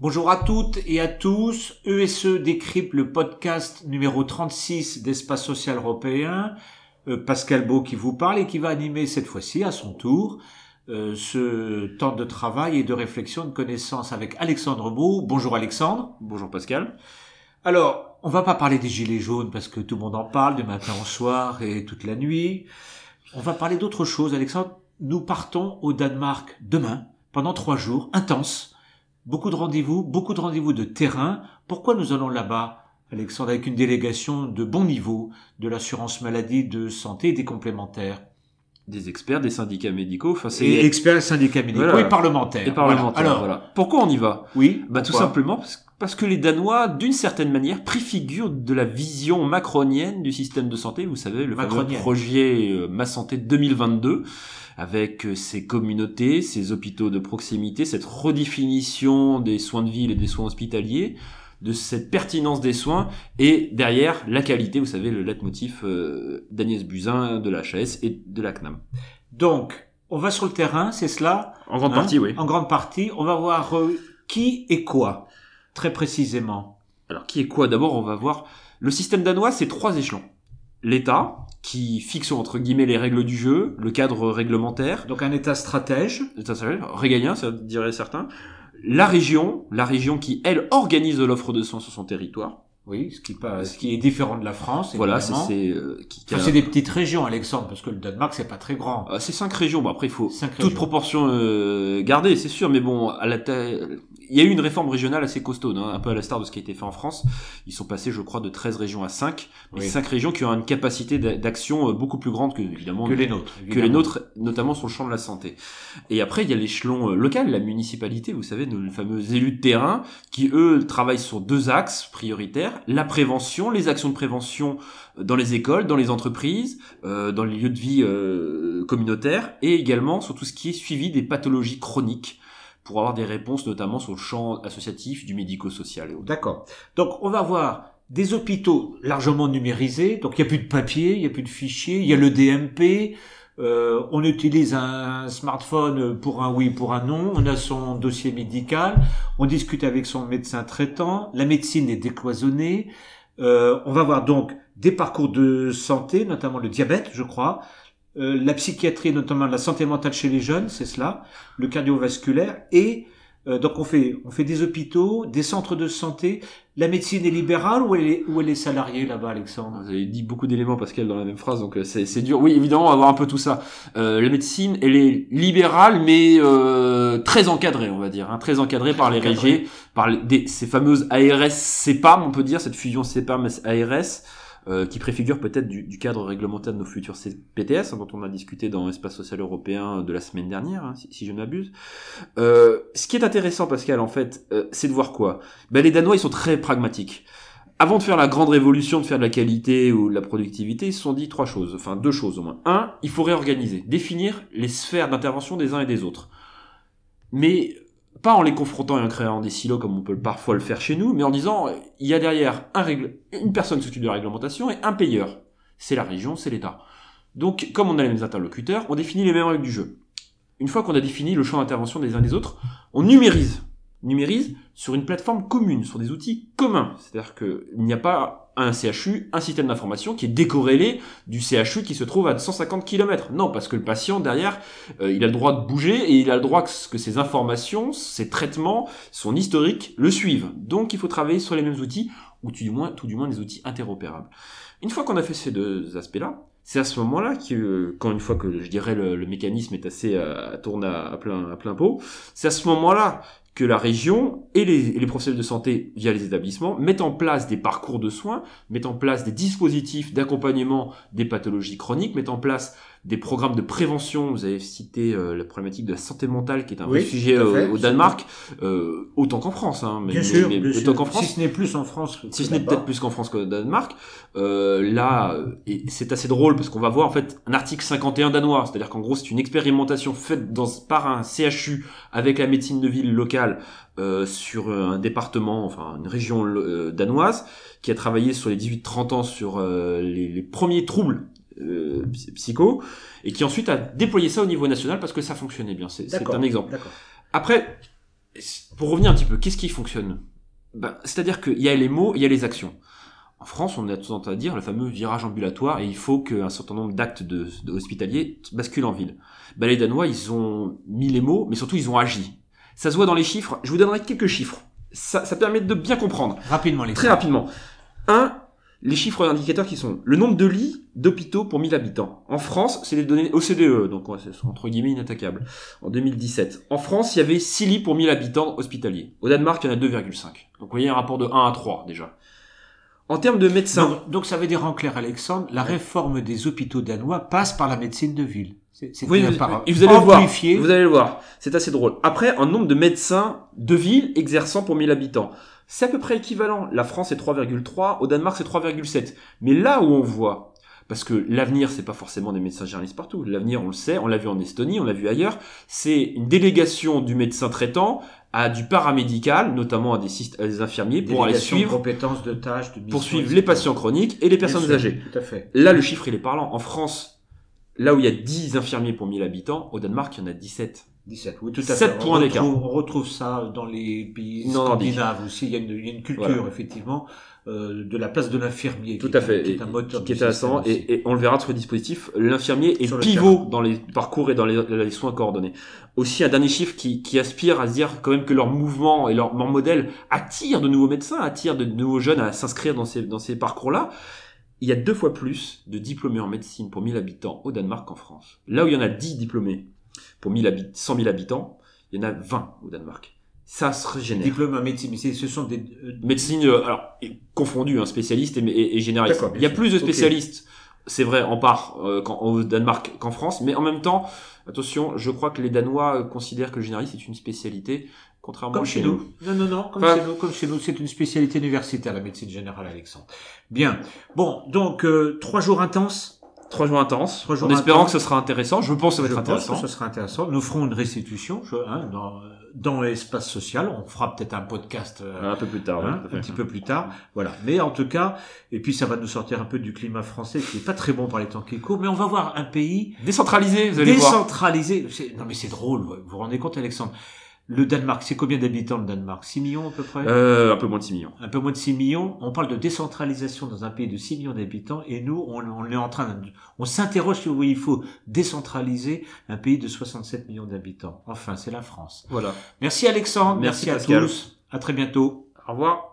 Bonjour à toutes et à tous. ESE décrypte le podcast numéro 36 d'Espace Social Européen. Euh, Pascal Beau qui vous parle et qui va animer cette fois-ci à son tour euh, ce temps de travail et de réflexion, de connaissance avec Alexandre Beau. Bonjour Alexandre. Bonjour Pascal. Alors, on va pas parler des gilets jaunes parce que tout le monde en parle du matin au soir et toute la nuit. On va parler d'autre chose, Alexandre. Nous partons au Danemark demain pendant trois jours intenses beaucoup de rendez-vous, beaucoup de rendez-vous de terrain. Pourquoi nous allons là-bas, Alexandre, avec une délégation de bon niveau de l'assurance maladie, de santé et des complémentaires des experts, des syndicats médicaux. Enfin, c'est et experts, syndicats médicaux et parlementaires. Et parlementaires. Alors, voilà. Pourquoi on y va? Oui. Bah tout simplement parce que les Danois, d'une certaine manière, préfigurent de la vision macronienne du système de santé. Vous savez, le fameux projet euh, Ma Santé 2022 avec euh, ces communautés, ces hôpitaux de proximité, cette redéfinition des soins de ville et des soins hospitaliers, de cette pertinence des soins et derrière la qualité, vous savez, le leitmotiv euh, d'Agnès Buzyn, de la HAS et de la CNAM. Donc, on va sur le terrain, c'est cela En grande partie, oui. En grande partie, on va voir euh, qui et quoi, très précisément. Alors, qui et quoi D'abord, on va voir le système danois, c'est trois échelons. L'État, qui fixe entre guillemets les règles du jeu, le cadre réglementaire. Donc un État stratège. État stratège, régalien, ça dirait certains. La région, la région qui elle organise l'offre de soins sur son territoire. Oui, ce qui, pas, ce qui est différent de la France. Voilà, c'est euh, c'est des petites régions, Alexandre, parce que le Danemark c'est pas très grand. Euh, c'est cinq régions. Bon après il faut toute proportion euh, garder, c'est sûr, mais bon à la taille, il y a eu une réforme régionale assez costaud, hein, un peu à la star de ce qui a été fait en France. Ils sont passés, je crois, de 13 régions à 5. Mais 5 régions qui ont une capacité d'action euh, beaucoup plus grande que, évidemment, que les nôtres. Que les nôtres, notamment sur le champ de la santé. Et après, il y a l'échelon euh, local, la municipalité, vous savez, nos fameux élus de terrain, qui, eux, travaillent sur deux axes prioritaires. La prévention, les actions de prévention euh, dans les écoles, dans les entreprises, dans les lieux de vie communautaires, et également sur tout ce qui est suivi des pathologies chroniques pour avoir des réponses notamment sur le champ associatif du médico-social. D'accord. Donc on va voir des hôpitaux largement numérisés, donc il n'y a plus de papier, il n'y a plus de fichiers, il y a le DMP, euh, on utilise un smartphone pour un oui, pour un non, on a son dossier médical, on discute avec son médecin traitant, la médecine est décloisonnée, euh, on va voir donc des parcours de santé, notamment le diabète, je crois, euh, la psychiatrie, notamment la santé mentale chez les jeunes, c'est cela, le cardiovasculaire, et euh, donc on fait, on fait des hôpitaux, des centres de santé. La médecine est libérale ou elle est, ou elle est salariée là-bas, Alexandre? Vous avez dit beaucoup d'éléments, Pascal, dans la même phrase, donc euh, c'est dur. Oui, évidemment, on va voir un peu tout ça. la médecine, elle est libérale, mais très encadrée, on va dire, hein, très encadrée par les régies, par ces fameuses ARS CEPAM, on peut dire, cette fusion CEPAM-ARS. Euh, qui préfigure peut-être du, cadre réglementaire de nos futurs PTS, hein, dont on a discuté dans l'espace social européen de la semaine dernière, hein, si, je ne m'abuse. Euh, ce qui est intéressant, Pascal, en fait, euh, c'est de voir quoi? Ben, Les Danois, ils sont très pragmatiques. Avant de faire la grande révolution, de faire de la qualité ou de la productivité, ils se sont dit trois choses, enfin deux choses au moins. Un, il faut réorganiser, définir les sphères d'intervention des uns et des autres. Mais pas en les confrontant et en créant des silos comme on peut parfois le faire chez nous, mais en disant il y a derrière un une personne qui s'occupe de la réglementation et un payeur. C'est la région, c'est l'État. Donc, comme on a les mêmes interlocuteurs, on définit les mêmes règles du jeu. Une fois qu'on a défini le champ d'intervention des uns des autres, on numérise. Numérise sur une plateforme commune, sur des outils communs. C'est-à-dire qu'il n'y a pas un CHU, un système d'information qui est décorrélé du CHU qui se trouve à 150 km. Non, parce que le patient derrière, euh, il a le droit de bouger et il a le droit que, ses informations, ses traitements, son historique le suivent. Donc il faut travailler sur les mêmes outils ou tout du moins, des outils interopérables. Une fois qu'on a fait ces deux aspects-là, c'est à ce moment-là que, quand une fois que je dirais le, mécanisme est assez à, à tourner à, plein à plein pot, c'est à ce moment-là que la région et les, les, professionnels de santé via les établissements mettent en place des parcours de soins, mettent en place des dispositifs d'accompagnement des pathologies chroniques, mettent en place des programmes de prévention. Vous avez cité euh, la problématique de la santé mentale, qui est un vrai sujet euh, au Danemark, euh, autant qu'en France. Hein, mais, bien sûr, autant qu'en France. Si ce n'est plus en France. Si ce n'est peut-être plus qu'en France qu'au Danemark. là, et c'est assez drôle parce qu'on va voir en fait un article 51 danois, c'est-à-dire qu'en gros c'est une expérimentation faite dans, par un CHU avec la médecine de ville locale sur un département, enfin une région danoise, qui a travaillé sur les 18-30 ans sur les, les, premiers troubles euh, psycho, et qui ensuite a déployé ça au niveau national parce que ça fonctionnait bien. C'est un exemple. Après, pour revenir un petit peu, qu'est-ce qui fonctionne? Ben, C'est-à-dire qu'il y a les mots, il y a les actions. En France, on a tendance à dire le fameux virage ambulatoire et il faut qu'un certain nombre d'actes de, de hospitaliers basculent en ville. Ben, les Danois, ils ont mis les mots, mais surtout ils ont agi. Ça se voit dans les chiffres. Je vous donnerai quelques chiffres. Ça, ça permet de bien comprendre. Rapidement, les Très rapidement. Un, les chiffres indicateurs qui sont le nombre de lits d'hôpitaux pour 1000 habitants. En France, c'est les données OCDE, donc ouais, c'est entre guillemets inattaquable. En 2017. En France, il y avait 6 lits pour 1000 habitants hospitaliers. Au Danemark, il y en a 2,5. Donc vous voyez un rapport de 1 à 3 déjà. En termes de médecins, Donc, donc ça veut dire en clair, Alexandre, la réforme des hôpitaux danois passe par la médecine de ville. C'est Oui, vous- par- et vous allez le voir. Vous allez le voir. C'est assez drôle. Après, un nombre de médecins de ville exerçant pour 1000 habitants. C'est à peu près équivalent. La France est 3,3, au Danemark c'est 3,7. Mais là où on voit, parce que l'avenir c'est pas forcément des médecins généralistes partout. L'avenir, on le sait, on l'a vu en Estonie, on l'a vu ailleurs. C'est une délégation du médecin traitant à du paramédical, notamment à des, syst- à des infirmiers pour aller suivre, compétences, de tâches, de pour missions, suivre etc. les patients chroniques et les personnes sûr, âgées. Tout à fait. Là, le chiffre, il est parlant. En France, là où il y a 10 infirmiers pour 1000 habitants, au Danemark, il y en a 17. 17, oui, tout à Sept fait. On points d'écart. On retrouve ça dans les pays Non, scandinaves aussi. Il y a une, il y a une culture, Voilà. effectivement, euh, de la place de l'infirmier. Tout à fait. Qui est un moteur qui est intéressant. Et, et on le verra sur le dispositif. L'infirmier est pivot dans les parcours et dans les, les soins coordonnés. Aussi, un dernier chiffre qui, qui aspire à se dire quand même que leur mouvement et leur, leur modèle attire de nouveaux médecins, attire de nouveaux jeunes à s'inscrire dans ces, dans ces parcours-là. Il y a deux fois plus de diplômés en médecine pour 1000 habitants au Danemark qu'en France. Là où il y en a 10 diplômés pour 1000 habit 100 000 habitants, il y en a 20 au Danemark. Ça se régénère. Diplôme en médecine, mais ce sont des... euh, médecine, euh, alors et confondu, hein, spécialiste et, et, et généraliste. Il y a plus de spécialistes, c'est vrai, en part euh, au Danemark qu'en France, mais en même temps, attention, je crois que les Danois considèrent que le généraliste est une spécialité, contrairement Comme chez nous. Non, non, non, comme Enfin- chez nous, comme chez nous, c'est une spécialité universitaire, la médecine générale, Alexandre. Bien. Bon, donc, euh, trois jours intenses. Trois jours intenses, Trois jours en espérant intenses. que ce sera intéressant. Je pense que ça va Je être pense intéressant. que ce sera intéressant. Nous ferons une restitution je- hein, dans, dans l'espace social. On fera peut-être un podcast euh, Un peu plus tard, hein, un petit peu plus tard. Voilà. Mais en tout cas, et puis ça va nous sortir un peu du climat français qui est pas très bon par les temps qui courent. Mais on va voir un pays Décentralisé, vous allez voir. décentralisé. Non mais c'est drôle. Vous vous rendez compte, Alexandre? Le Danemark, c'est combien d'habitants le Danemark? 6 millions à peu près? Euh, un peu moins de 6 millions. un peu moins de 6 millions. On parle de décentralisation dans un pays de 6 millions d'habitants et nous, on, on est en train de, on s'interroge si oui, il faut décentraliser un pays de 67 millions d'habitants. Enfin, c'est la France. Voilà. Merci Alexandre. Merci, Merci, à Pascal. tous. À très bientôt. Au revoir.